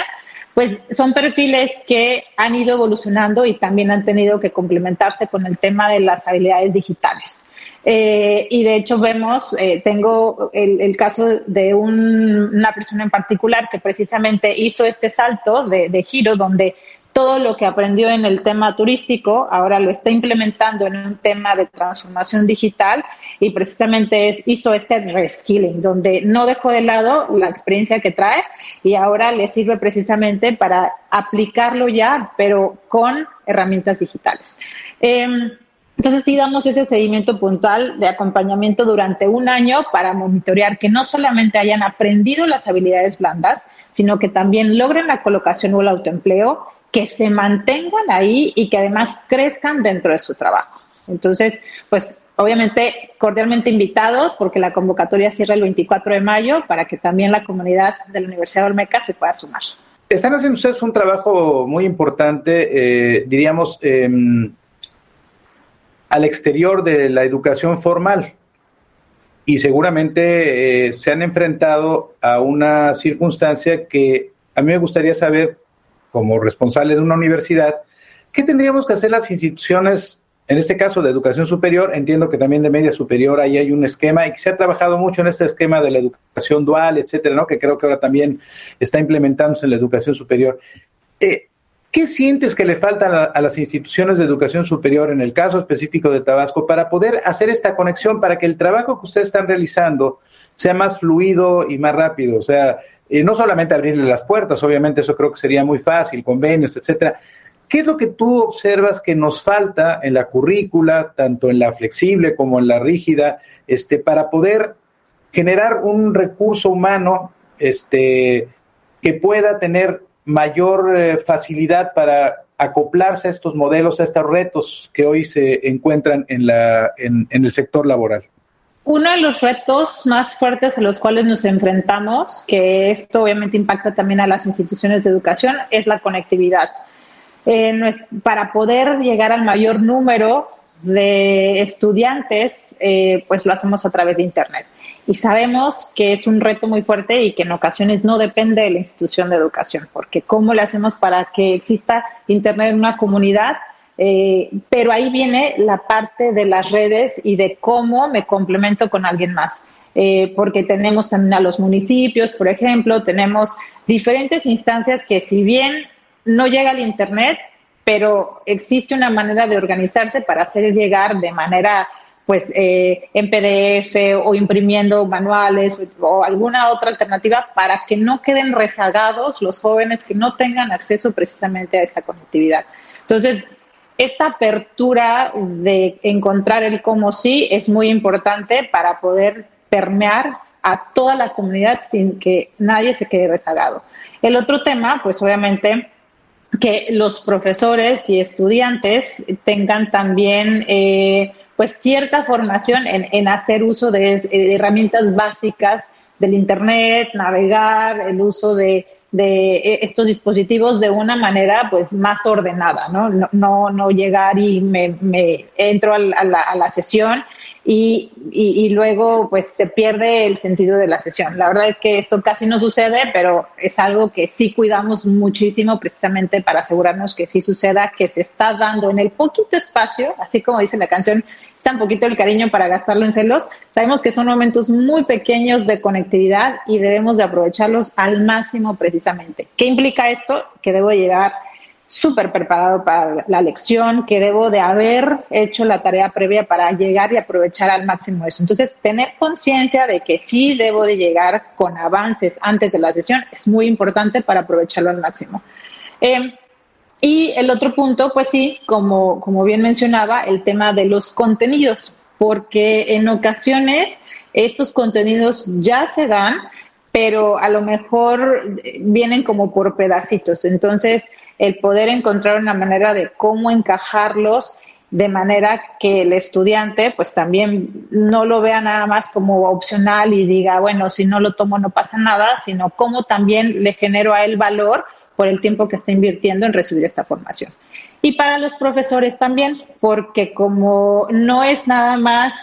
S3: pues son perfiles que han ido evolucionando y también han tenido que complementarse con el tema de las habilidades digitales. Eh, y de hecho vemos, tengo el, caso de una persona en particular que precisamente hizo este salto de, de giro donde todo lo que aprendió en el tema turístico, ahora lo está implementando en un tema de transformación digital y precisamente hizo este reskilling, donde no dejó de lado la experiencia que trae y ahora le sirve precisamente para aplicarlo ya, pero con herramientas digitales. Em, entonces sí damos ese seguimiento puntual de acompañamiento durante un año para monitorear que no solamente hayan aprendido las habilidades blandas, sino que también logren la colocación o el autoempleo que se mantengan ahí y que además crezcan dentro de su trabajo. Entonces, pues obviamente cordialmente invitados porque la convocatoria cierra el 24 de mayo para que también la comunidad de la Universidad de Olmeca se pueda sumar.
S2: Están haciendo ustedes un trabajo muy importante, eh, diríamos, em, al exterior de la educación formal y seguramente eh, se han enfrentado a una circunstancia que a mí me gustaría saber como responsable de una universidad, ¿qué tendríamos que hacer las instituciones, en este caso de educación superior? Entiendo que también de media superior ahí hay un esquema y que se ha trabajado mucho en este esquema de la educación dual, etcétera, ¿no? Que creo que ahora también está implementándose en la educación superior. Eh, ¿Qué sientes que le falta a, las instituciones de educación superior, en el caso específico de Tabasco, para poder hacer esta conexión, para que el trabajo que ustedes están realizando sea más fluido y más rápido? O sea, y no solamente abrirle las puertas, obviamente eso creo que sería muy fácil, convenios, etcétera. ¿Qué es lo que tú observas que nos falta en la currícula, tanto en la flexible como en la rígida, este, para poder generar un recurso humano este, que pueda tener mayor eh, facilidad para acoplarse a estos modelos, a estos retos que hoy se encuentran en, la, en el sector laboral?
S3: Uno de los retos más fuertes a los cuales nos enfrentamos, que esto obviamente impacta también a las instituciones de educación, es la conectividad. Eh, para poder llegar al mayor número de estudiantes, eh, pues lo hacemos a través de Internet. Y sabemos que es un reto muy fuerte y que en ocasiones no depende de la institución de educación, porque ¿cómo le hacemos para que exista Internet en una comunidad? Eh, pero ahí viene la parte de las redes y de cómo me complemento con alguien más. Eh, porque tenemos también a los municipios, por ejemplo, tenemos diferentes instancias que si bien no llega al Internet, pero existe una manera de organizarse para hacer llegar de manera pues eh, en PDF o imprimiendo manuales o, alguna otra alternativa para que no queden rezagados los jóvenes que no tengan acceso precisamente a esta conectividad. Entonces, esta apertura de encontrar el cómo sí es muy importante para poder permear a toda la comunidad sin que nadie se quede rezagado. El otro tema, pues obviamente, que los profesores y estudiantes tengan también eh, pues cierta formación en, hacer uso de, herramientas básicas del Internet, navegar, el uso de, eh, estos dispositivos de una manera pues más ordenada, ¿no? No, no, llegar y me, entro a la, a la sesión y, y, luego pues se pierde el sentido de la sesión. La verdad es que esto casi no sucede, pero es algo que sí cuidamos muchísimo precisamente para asegurarnos que sí suceda, que se está dando en el poquito espacio, así como dice la canción, un poquito el cariño para gastarlo en celos. Sabemos que son momentos muy pequeños de conectividad y debemos de aprovecharlos al máximo precisamente. ¿Qué implica esto? Que debo llegar súper preparado para la lección, que debo de haber hecho la tarea previa para llegar y aprovechar al máximo eso. Entonces, tener conciencia de que sí debo de llegar con avances antes de la sesión es muy importante para aprovecharlo al máximo. Eh, y el otro punto, pues sí, como, como bien mencionaba, el tema de los contenidos, porque en ocasiones estos contenidos ya se dan, pero a lo mejor vienen como por pedacitos. Entonces, el poder encontrar una manera de cómo encajarlos de manera que el estudiante pues también no lo vea nada más como opcional y diga, bueno, si no lo tomo no pasa nada, sino cómo también le genero a él valor por el tiempo que está invirtiendo en recibir esta formación. Y para los profesores también, porque como no es nada más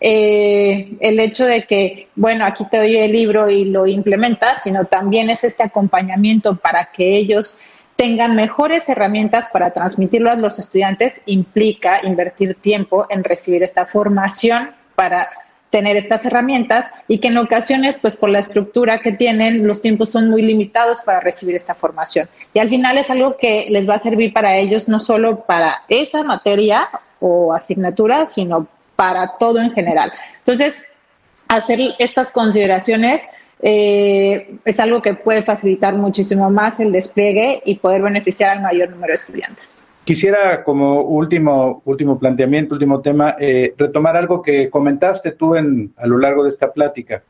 S3: eh, el hecho de que, bueno, aquí te doy el libro y lo implementas, sino también es este acompañamiento para que ellos tengan mejores herramientas para transmitirlo a los estudiantes implica invertir tiempo en recibir esta formación para tener estas herramientas y que en ocasiones, pues por la estructura que tienen, los tiempos son muy limitados para recibir esta formación. Y al final es algo que les va a servir para ellos, no solo para esa materia o asignatura, sino para todo en general. Entonces, hacer estas consideraciones eh, es algo que puede facilitar muchísimo más el despliegue y poder beneficiar al mayor número de estudiantes.
S2: Quisiera como último, último planteamiento, último tema, eh, retomar algo que comentaste tú en, a lo largo de esta plática.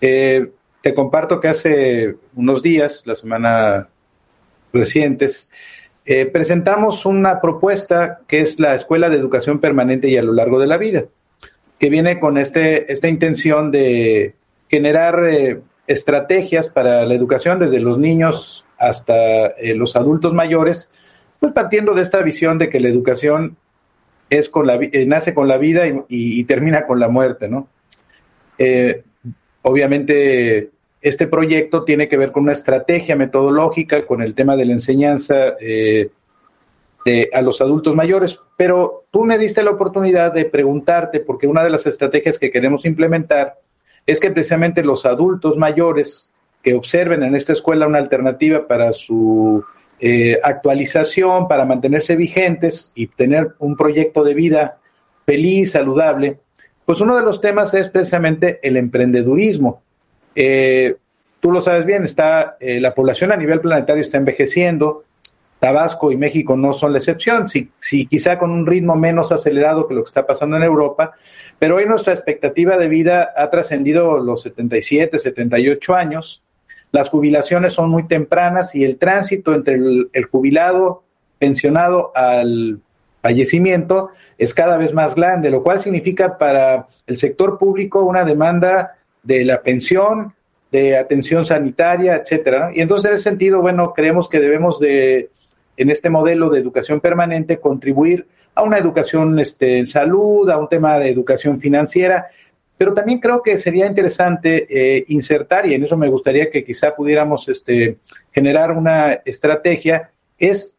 S2: Eh, te comparto que hace unos días, la semana recientes, presentamos una propuesta que es la Escuela de Educación Permanente y a lo largo de la vida, que viene con este, esta intención de generar eh, estrategias para la educación desde los niños hasta eh, los adultos mayores, pues partiendo de esta visión de que la educación es con la, eh, nace con la vida y, termina con la muerte, ¿no? obviamente, este proyecto tiene que ver con una estrategia metodológica, con el tema de la enseñanza a los adultos mayores, pero tú me diste la oportunidad de preguntarte, porque una de las estrategias que queremos implementar es que precisamente los adultos mayores que observen en esta escuela una alternativa para su eh, actualización, para mantenerse vigentes y tener un proyecto de vida feliz, saludable, pues uno de los temas es precisamente el emprendedurismo. Eh, tú lo sabes bien, está eh, la población a nivel planetario está envejeciendo, Tabasco y México no son la excepción, si, si quizá con un ritmo menos acelerado que lo que está pasando en Europa, pero hoy nuestra expectativa de vida ha trascendido los 77, 78 años. Las jubilaciones son muy tempranas y el tránsito entre el, jubilado pensionado al fallecimiento es cada vez más grande, lo cual significa para el sector público una demanda de la pensión, de atención sanitaria, etcétera. Y entonces, en ese sentido, bueno, creemos que debemos de, en este modelo de educación permanente, contribuir a una educación este, en salud, a un tema de educación financiera, pero también creo que sería interesante eh, insertar, y en eso me gustaría que quizá pudiéramos este, generar una estrategia, es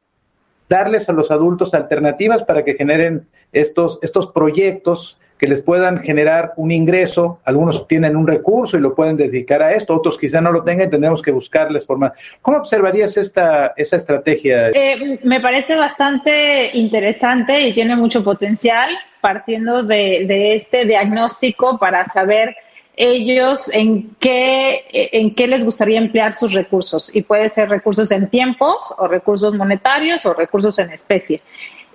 S2: darles a los adultos alternativas para que generen estos, estos proyectos que les puedan generar un ingreso. Algunos tienen un recurso y lo pueden dedicar a esto, otros quizá no lo tengan y tendremos que buscarles forma. ¿Cómo observarías esta, esa estrategia?
S3: Eh, me parece bastante interesante y tiene mucho potencial partiendo de, de este diagnóstico para saber ellos en qué, en qué les gustaría emplear sus recursos. Y puede ser recursos en tiempos o recursos monetarios o recursos en especie.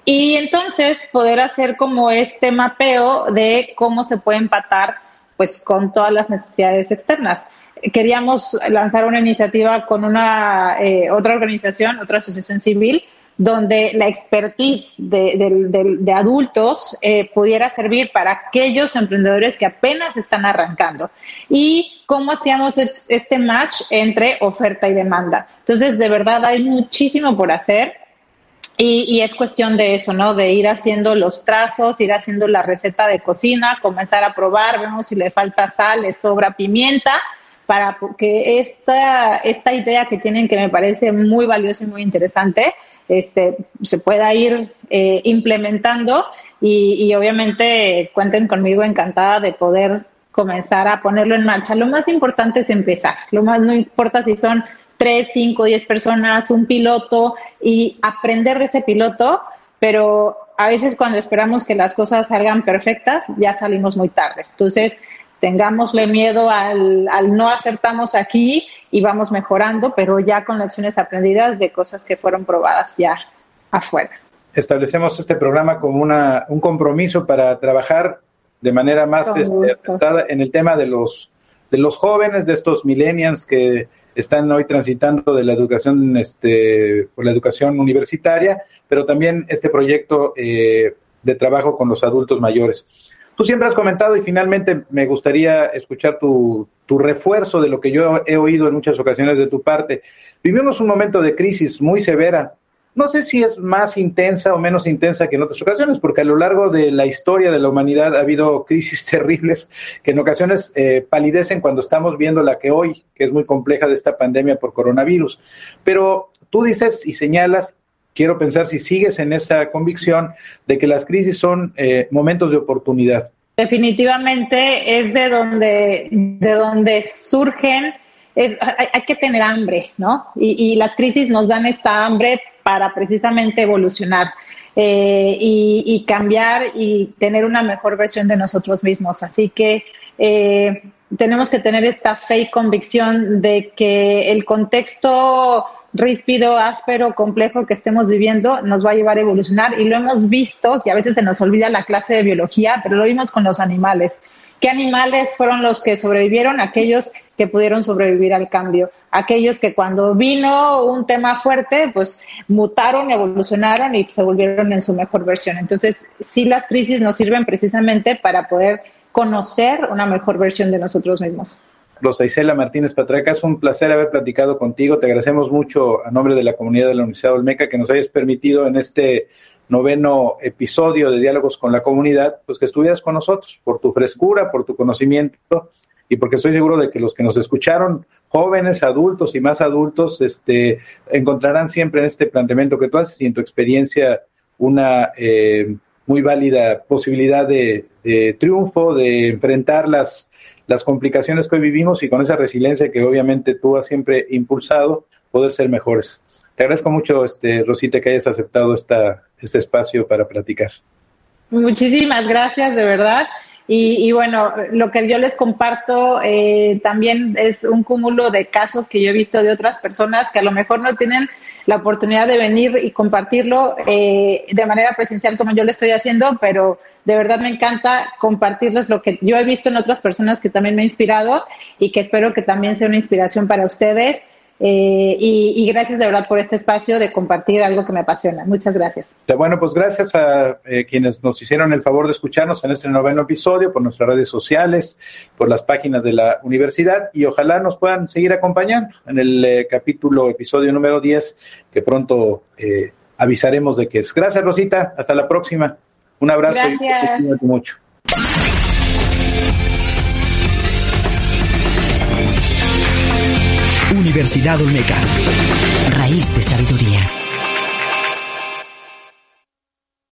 S3: Y entonces poder hacer como este mapeo de cómo se puede empatar pues con todas las necesidades externas. Queríamos lanzar una iniciativa con una eh, otra organización, otra asociación civil, donde la expertise de, adultos eh, pudiera servir para aquellos emprendedores que apenas están arrancando. Y cómo hacíamos este match entre oferta y demanda. Entonces, de verdad, hay muchísimo por hacer. Y, es cuestión de eso, ¿no? De ir haciendo los trazos, ir haciendo la receta de cocina, comenzar a probar, vemos si le falta sal, le sobra pimienta, para que esta, esta idea que tienen, que me parece muy valiosa y muy interesante, este, se pueda ir eh, implementando y, obviamente cuenten conmigo encantada de poder comenzar a ponerlo en marcha. Lo más importante es empezar. Lo más no importa si son tres, cinco, diez personas, un piloto y aprender de ese piloto, pero a veces cuando esperamos que las cosas salgan perfectas, ya salimos muy tarde. Entonces, tengámosle miedo al, al, no acertamos aquí y vamos mejorando, pero ya con lecciones aprendidas de cosas que fueron probadas ya afuera.
S2: Establecemos este programa como una, un compromiso para trabajar de manera más este, en el tema de los, de los jóvenes, de estos millennials que están hoy transitando de la educación, este, por la educación universitaria, pero también este proyecto eh, de trabajo con los adultos mayores. Tú siempre has comentado y finalmente me gustaría escuchar tu, tu refuerzo de lo que yo he oído en muchas ocasiones de tu parte. Vivimos un momento de crisis muy severa. No sé si es más intensa o menos intensa que en otras ocasiones, porque a lo largo de la historia de la humanidad ha habido crisis terribles que en ocasiones eh, palidecen cuando estamos viendo la que hoy, que es muy compleja de esta pandemia por coronavirus. Pero tú dices y señalas quiero pensar si sigues en esa convicción de que las crisis son eh, momentos de oportunidad.
S3: Definitivamente es de donde, de donde surgen, hay, que tener hambre, ¿no? Y, las crisis nos dan esta hambre para precisamente evolucionar. Eh, y, cambiar y tener una mejor versión de nosotros mismos. Así que eh, tenemos que tener esta fe y convicción de que el contexto ríspido, áspero, complejo que estemos viviendo nos va a llevar a evolucionar y lo hemos visto, que a veces se nos olvida la clase de biología, pero lo vimos con los animales. ¿Qué animales fueron los que sobrevivieron? Aquellos que pudieron sobrevivir al cambio. Aquellos que cuando vino un tema fuerte, pues mutaron, evolucionaron y se volvieron en su mejor versión. Entonces, sí las crisis nos sirven precisamente para poder conocer una mejor versión de nosotros mismos.
S2: Rosa Isela Martínez Patraca, es un placer haber platicado contigo. Te agradecemos mucho a nombre de la comunidad de la Universidad Olmeca que nos hayas permitido en este noveno episodio de Diálogos con la Comunidad, pues que estuvieras con nosotros por tu frescura, por tu conocimiento y porque estoy seguro de que los que nos escucharon, jóvenes, adultos y más adultos, este, encontrarán siempre en este planteamiento que tú haces y en tu experiencia una eh, muy válida posibilidad de, triunfo, de enfrentar las las complicaciones que hoy vivimos y con esa resiliencia que obviamente tú has siempre impulsado, poder ser mejores. Te agradezco mucho, este, Rosita, que hayas aceptado esta, este espacio para platicar.
S3: Muchísimas gracias, de verdad. Y, bueno, lo que yo les comparto eh, también es un cúmulo de casos que yo he visto de otras personas que a lo mejor no tienen la oportunidad de venir y compartirlo eh, de manera presencial como yo lo estoy haciendo, pero de verdad me encanta compartirles lo que yo he visto en otras personas que también me ha inspirado y que espero que también sea una inspiración para ustedes. Eh, y, gracias de verdad por este espacio de compartir algo que me apasiona. Muchas gracias.
S2: Bueno, pues gracias a eh, quienes nos hicieron el favor de escucharnos en este noveno episodio, por nuestras redes sociales, por las páginas de la universidad y ojalá nos puedan seguir acompañando en el eh, capítulo, episodio número 10, que pronto avisaremos de que es. Gracias, Rosita. Hasta la próxima. Un abrazo
S3: gracias. y
S2: mucho.
S1: Universidad Olmeca. Raíz de sabiduría.